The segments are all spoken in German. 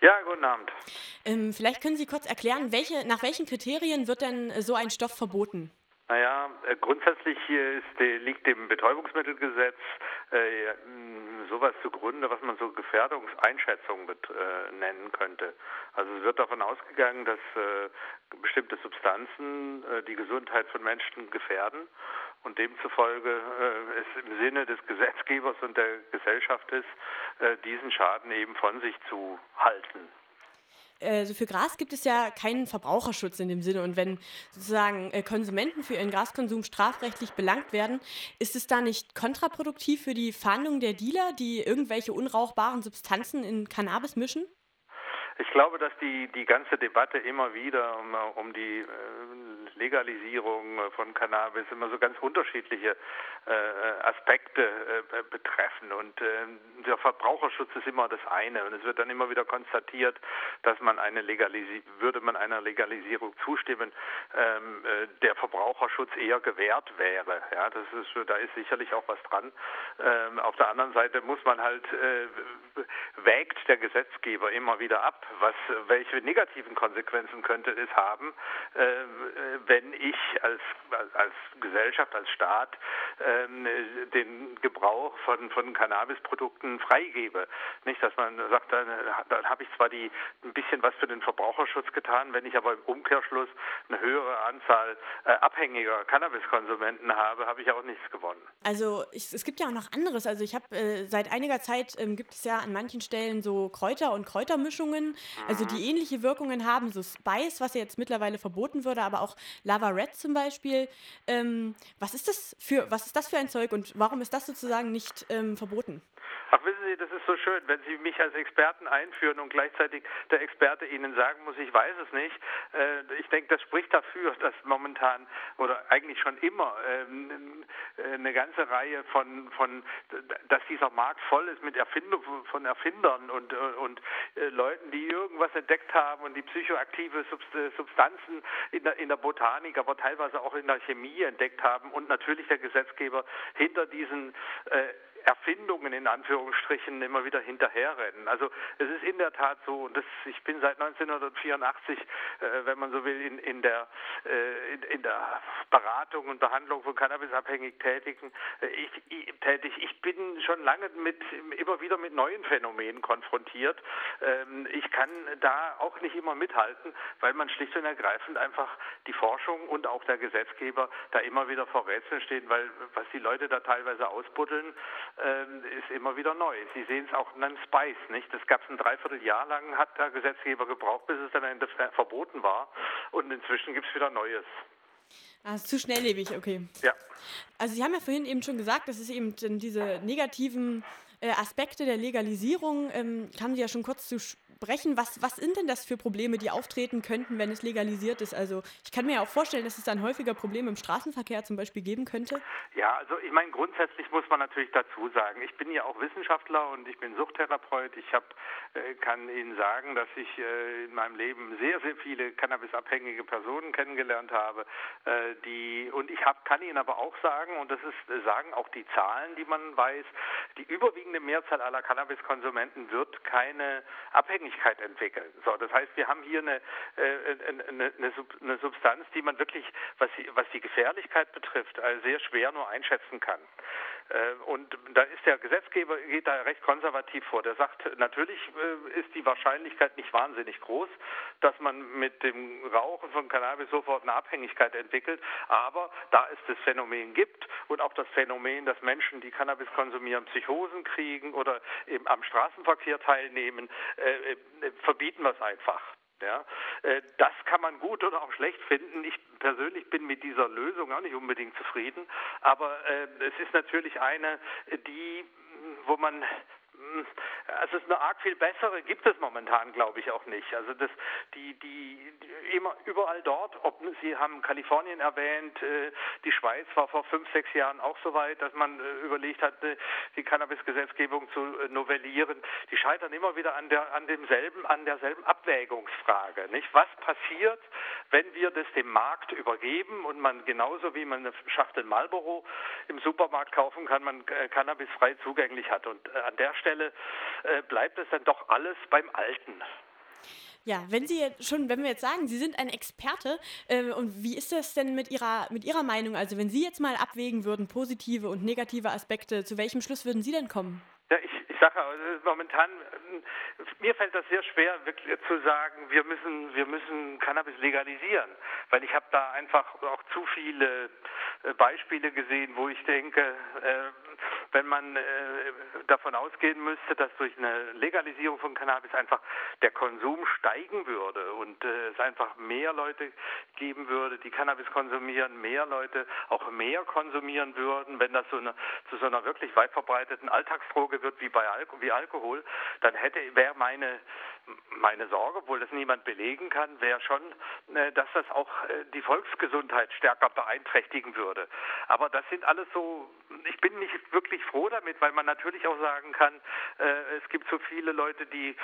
Ja, guten Abend. Ähm, vielleicht können Sie kurz erklären, welche, nach welchen Kriterien wird denn äh, so ein Stoff verboten? Naja, äh, grundsätzlich hier ist, liegt dem Betäubungsmittelgesetz äh, sowas zugrunde, was man so Gefährdungseinschätzung bet, äh, nennen könnte. Also es wird davon ausgegangen, dass äh, bestimmte Substanzen äh, die Gesundheit von Menschen gefährden und demzufolge äh, es im Sinne des Gesetzgebers und der Gesellschaft ist, äh, diesen Schaden eben von sich zu halten also für Gras gibt es ja keinen Verbraucherschutz in dem Sinne. Und wenn sozusagen äh, Konsumenten für ihren Graskonsum strafrechtlich belangt werden, ist es da nicht kontraproduktiv für die Fahndung der Dealer, die irgendwelche unrauchbaren Substanzen in Cannabis mischen? Ich glaube, dass die, die ganze Debatte immer wieder um, um die äh, Legalisierung von Cannabis immer so ganz unterschiedliche äh, Aspekte äh, betreffen. Und äh, der Verbraucherschutz ist immer das eine. Und es wird dann immer wieder konstatiert, dass man eine Legalisi würde man einer Legalisierung zustimmen, ähm, äh, der Verbraucherschutz eher gewährt wäre. Ja, das ist, da ist sicherlich auch was dran. Ähm, auf der anderen Seite muss man halt äh, wägt der Gesetzgeber immer wieder ab, was welche negativen Konsequenzen könnte es haben, äh, wenn ich als, als Gesellschaft, als Staat ähm, den Gebrauch von, von Cannabisprodukten freigebe. Nicht, dass man sagt, dann, dann habe ich zwar die, ein bisschen was für den Verbraucherschutz getan, wenn ich aber im Umkehrschluss eine höhere Anzahl äh, abhängiger Cannabiskonsumenten habe, habe ich auch nichts gewonnen. Also ich, es gibt ja auch noch anderes. Also ich habe äh, seit einiger Zeit ähm, gibt es ja an manchen Stellen so Kräuter und Kräutermischungen, also die mhm. ähnliche Wirkungen haben, so Spice, was ja jetzt mittlerweile verboten würde, aber auch Lava Red zum Beispiel. Ähm, was ist das für was ist das für ein Zeug und warum ist das sozusagen nicht ähm, verboten? Ach, wissen Sie, das ist so schön, wenn Sie mich als Experten einführen und gleichzeitig der Experte Ihnen sagen muss, ich weiß es nicht. Äh, ich denke, das spricht dafür, dass momentan oder eigentlich schon immer ähm, äh, eine ganze Reihe von, von, dass dieser Markt voll ist mit Erfindung von Erfindern und, äh, und Leuten, die irgendwas entdeckt haben und die psychoaktive Substanzen in der, in der Botanik, aber teilweise auch in der Chemie entdeckt haben und natürlich der Gesetzgeber hinter diesen äh, Erfindungen in Anführungsstrichen immer wieder hinterherrennen. Also es ist in der Tat so, und das, ich bin seit 1984, äh, wenn man so will, in, in, der, äh, in, in, der Beratung und Behandlung von Cannabisabhängigen tätigen, äh, ich, ich, tätig. Ich bin schon lange mit immer wieder mit neuen Phänomenen konfrontiert. Ähm, ich kann da auch nicht immer mithalten, weil man schlicht und ergreifend einfach die Forschung und auch der Gesetzgeber da immer wieder vor Rätseln stehen, weil was die Leute da teilweise ausbuddeln, ist immer wieder neu. Sie sehen es auch in einem Spice, nicht? Das gab es ein Dreivierteljahr lang, hat der Gesetzgeber gebraucht, bis es dann Ende verboten war. Und inzwischen gibt es wieder Neues. Ah, ist zu schnelllebig, okay. Ja. Also Sie haben ja vorhin eben schon gesagt, dass es eben diese negativen äh, Aspekte der Legalisierung, ähm, kamen Sie ja schon kurz zu brechen. Was, was sind denn das für Probleme, die auftreten könnten, wenn es legalisiert ist? Also ich kann mir ja auch vorstellen, dass es dann häufiger Probleme im Straßenverkehr zum Beispiel geben könnte. Ja, also ich meine, grundsätzlich muss man natürlich dazu sagen, ich bin ja auch Wissenschaftler und ich bin Suchttherapeut. Ich hab, äh, kann Ihnen sagen, dass ich äh, in meinem Leben sehr, sehr viele cannabisabhängige Personen kennengelernt habe. Äh, die, und ich hab, kann Ihnen aber auch sagen, und das ist, sagen auch die Zahlen, die man weiß, die überwiegende Mehrzahl aller Cannabiskonsumenten wird keine Abhängigkeit Abhängigkeit entwickeln. So, das heißt, wir haben hier eine, äh, eine, eine, Substanz, die man wirklich, was die, was die Gefährlichkeit betrifft, also sehr schwer nur einschätzen kann. Äh, und da ist der Gesetzgeber geht da recht konservativ vor. Der sagt, natürlich äh, ist die Wahrscheinlichkeit nicht wahnsinnig groß, dass man mit dem Rauchen von Cannabis sofort eine Abhängigkeit entwickelt, aber da es das Phänomen gibt und auch das Phänomen, dass Menschen, die Cannabis konsumieren, Psychosen kriegen oder eben am Straßenverkehr teilnehmen, äh, verbieten wir es einfach. Ja, äh, das kann man gut oder auch schlecht finden. Ich persönlich bin mit dieser Lösung auch nicht unbedingt zufrieden, aber äh, es ist natürlich eine, die, wo man also eine arg viel bessere gibt es momentan, glaube ich, auch nicht. Also das, die, die, die immer überall dort, ob Sie haben Kalifornien erwähnt, äh, die Schweiz war vor fünf, sechs Jahren auch so weit, dass man äh, überlegt hat, äh, die Cannabis-Gesetzgebung zu novellieren. Die scheitern immer wieder an der, an demselben, an derselben Abwägungsfrage, nicht? Was passiert, wenn wir das dem Markt übergeben und man genauso wie man eine Schachtel Marlboro im Supermarkt kaufen kann, man Cannabis frei zugänglich hat und an der Stelle äh, bleibt es dann doch alles beim Alten. Ja, wenn Sie jetzt schon, wenn wir jetzt sagen, Sie sind ein Experte, äh, und wie ist das denn mit Ihrer, mit Ihrer Meinung? Also wenn Sie jetzt mal abwägen würden, positive und negative Aspekte, zu welchem Schluss würden Sie denn kommen? Ja, ich, ich sage also momentan, mir fällt das sehr schwer, wirklich zu sagen, wir müssen, wir müssen Cannabis legalisieren, weil ich habe da einfach auch zu viele äh, Beispiele gesehen, wo ich denke, äh, wenn man äh, davon ausgehen müsste, dass durch eine Legalisierung von Cannabis einfach der Konsum steigen würde und äh, es einfach mehr Leute geben würde, die Cannabis konsumieren, mehr Leute auch mehr konsumieren würden, wenn das so eine, zu so einer wirklich weit verbreiteten Alltagsdroge wird wie bei Alko wie Alkohol, dann hätte wäre meine meine Sorge, obwohl das niemand belegen kann, wäre schon, äh, dass das auch äh, die Volksgesundheit stärker beeinträchtigen würde. Aber das sind alles so, ich bin nicht wirklich froh damit, weil man natürlich auch sagen kann, äh, es gibt so viele Leute, die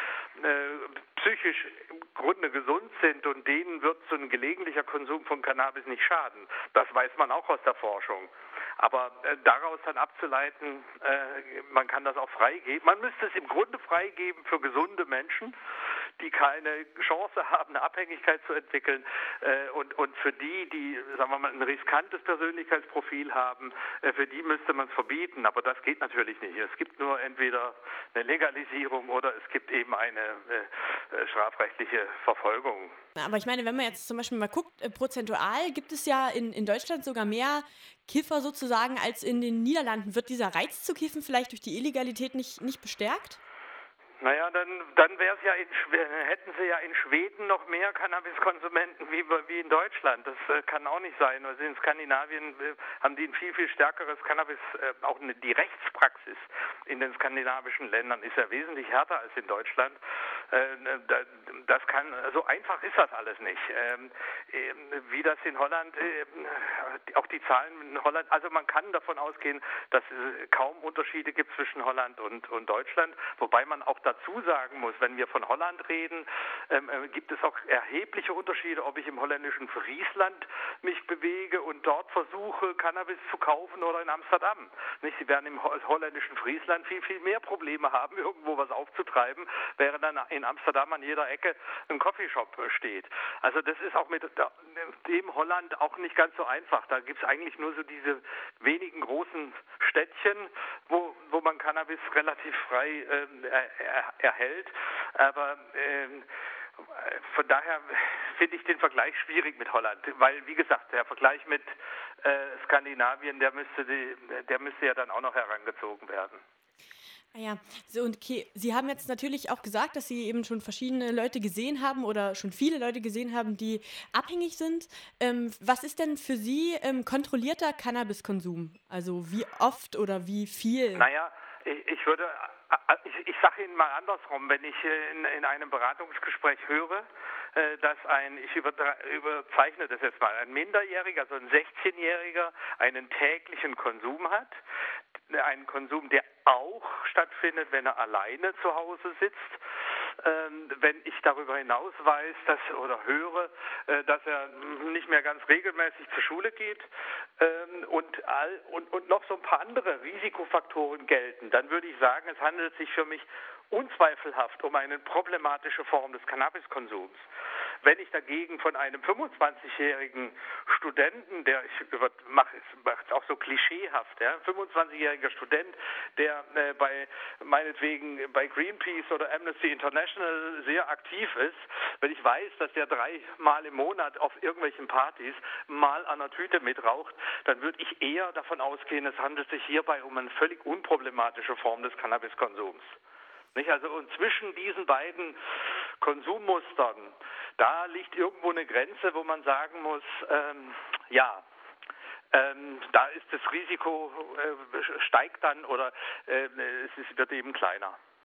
psychisch im Grunde gesund sind und denen wird so ein gelegentlicher Konsum von Cannabis nicht schaden. Das weiß man auch aus der Forschung. Aber äh, daraus dann abzuleiten, äh, man kann das auch freigeben. Man müsste es im Grunde freigeben für gesunde Menschen, die keine Chance haben, eine Abhängigkeit zu entwickeln äh, und, und für die, die, sagen wir mal, ein riskantes Persönlichkeitsprofil haben, äh, für die müsste man es verbieten. Aber das geht natürlich nicht. Es gibt nur entweder eine Legalisierung oder es gibt eben eine äh, äh strafrechtliche Verfolgung. Aber ich meine, wenn man jetzt zum Beispiel mal guckt, äh, prozentual gibt es ja in, in Deutschland sogar mehr Kiffer sozusagen als in den Niederlanden. Wird dieser Reiz zu kiffen vielleicht durch die Illegalität nicht, nicht bestärkt? Naja, dann, dann wäre es ja in, hätten sie ja in Schweden noch mehr Cannabiskonsumenten wie, wie in Deutschland. Das äh, kann auch nicht sein. Also in Skandinavien äh, haben die ein viel, viel stärkeres Cannabis, äh, auch eine, die Rechtspraxis in den skandinavischen Ländern ist ja wesentlich härter als in Deutschland. Äh, das kann, so einfach ist das alles nicht. Ähm, ähm, wie das in Holland, äh, Zahlen in Holland, also man kann davon ausgehen, dass es kaum Unterschiede gibt zwischen Holland und, und Deutschland, wobei man auch da dazu sagen muss, wenn wir von Holland reden, ähm, äh, gibt es auch erhebliche Unterschiede, ob ich im holländischen Friesland mich bewege und dort versuche, Cannabis zu kaufen oder in Amsterdam. Nicht? Sie werden im holländischen Friesland viel, viel mehr Probleme haben, irgendwo was aufzutreiben, während dann in Amsterdam an jeder Ecke ein Coffeeshop steht. Also das ist auch mit dem Holland auch nicht ganz so einfach. Da gibt es eigentlich nur so diese wenigen großen Städtchen, wo, wo man Cannabis relativ frei äh, erhält. Aber ähm, von daher finde ich den Vergleich schwierig mit Holland, weil wie gesagt, der Vergleich mit äh, Skandinavien, der müsste, die, der müsste ja dann auch noch herangezogen werden. Ah ja, so und okay, Sie haben jetzt natürlich auch gesagt, dass Sie eben schon verschiedene Leute gesehen haben oder schon viele Leute gesehen haben, die abhängig sind. Ähm, was ist denn für Sie ähm, kontrollierter Cannabiskonsum? Also wie oft oder wie viel? Naja, ich, ich würde ich, ich sage Ihnen mal andersrum, wenn ich in, in einem Beratungsgespräch höre, äh, dass ein, ich überzeichne das jetzt mal, ein Minderjähriger, also ein 16-Jähriger, einen täglichen Konsum hat, einen Konsum, der auch stattfindet, wenn er alleine zu Hause sitzt, ähm, wenn ich darüber hinaus weiß dass, oder höre, äh, dass er nicht mehr ganz regelmäßig zur Schule geht ähm, und, all, und, und noch so ein paar andere Risikofaktoren gelten, dann würde ich sagen, es handelt sich für mich unzweifelhaft um eine problematische Form des Cannabiskonsums. Wenn ich dagegen von einem 25-jährigen Studenten, der ich mache es auch so klischeehaft, ja, 25-jähriger Student, der äh, bei meinetwegen bei Greenpeace oder Amnesty International sehr aktiv ist, wenn ich weiß, dass der dreimal im Monat auf irgendwelchen Partys mal an einer Tüte mitraucht, dann würde ich eher davon ausgehen, es handelt sich hierbei um eine völlig unproblematische Form des Cannabiskonsums. Nicht? Also und zwischen diesen beiden Konsummustern, da liegt irgendwo eine Grenze, wo man sagen muss, ähm, ja, ähm, da ist das Risiko äh, steigt dann oder äh, es ist, wird eben kleiner.